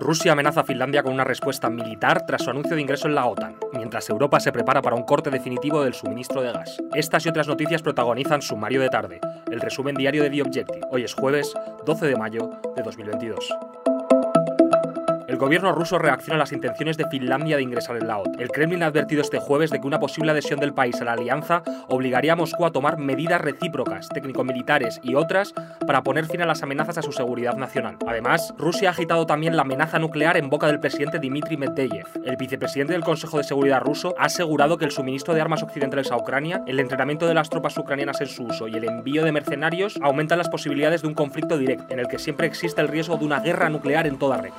Rusia amenaza a Finlandia con una respuesta militar tras su anuncio de ingreso en la OTAN, mientras Europa se prepara para un corte definitivo del suministro de gas. Estas y otras noticias protagonizan Sumario de Tarde, el resumen diario de The Objective. Hoy es jueves 12 de mayo de 2022. Gobierno ruso reacciona a las intenciones de Finlandia de ingresar en la OTAN. El Kremlin ha advertido este jueves de que una posible adhesión del país a la alianza obligaría a Moscú a tomar medidas recíprocas, técnico-militares y otras para poner fin a las amenazas a su seguridad nacional. Además, Rusia ha agitado también la amenaza nuclear en boca del presidente Dmitry Medvedev. El vicepresidente del Consejo de Seguridad ruso ha asegurado que el suministro de armas occidentales a Ucrania, el entrenamiento de las tropas ucranianas en su uso y el envío de mercenarios aumentan las posibilidades de un conflicto directo, en el que siempre existe el riesgo de una guerra nuclear en toda red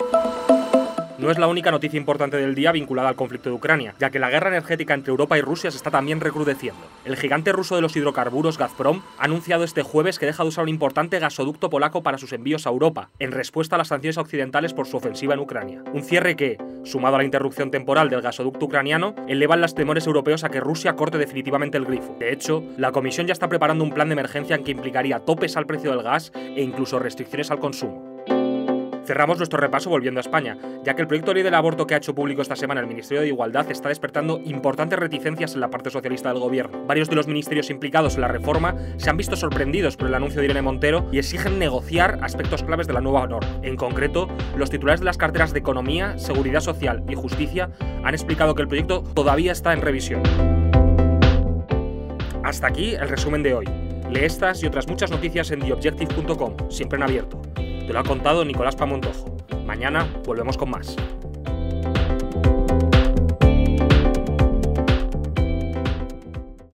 no es la única noticia importante del día vinculada al conflicto de Ucrania, ya que la guerra energética entre Europa y Rusia se está también recrudeciendo. El gigante ruso de los hidrocarburos Gazprom ha anunciado este jueves que deja de usar un importante gasoducto polaco para sus envíos a Europa, en respuesta a las sanciones occidentales por su ofensiva en Ucrania. Un cierre que, sumado a la interrupción temporal del gasoducto ucraniano, elevan las temores europeos a que Rusia corte definitivamente el grifo. De hecho, la Comisión ya está preparando un plan de emergencia en que implicaría topes al precio del gas e incluso restricciones al consumo. Cerramos nuestro repaso volviendo a España, ya que el proyecto de ley del aborto que ha hecho público esta semana el Ministerio de Igualdad está despertando importantes reticencias en la parte socialista del gobierno. Varios de los ministerios implicados en la reforma se han visto sorprendidos por el anuncio de Irene Montero y exigen negociar aspectos claves de la nueva norma. En concreto, los titulares de las carteras de Economía, Seguridad Social y Justicia han explicado que el proyecto todavía está en revisión. Hasta aquí el resumen de hoy. Lee estas y otras muchas noticias en theobjective.com, siempre en abierto. Te lo ha contado Nicolás Pamontojo. Mañana volvemos con más.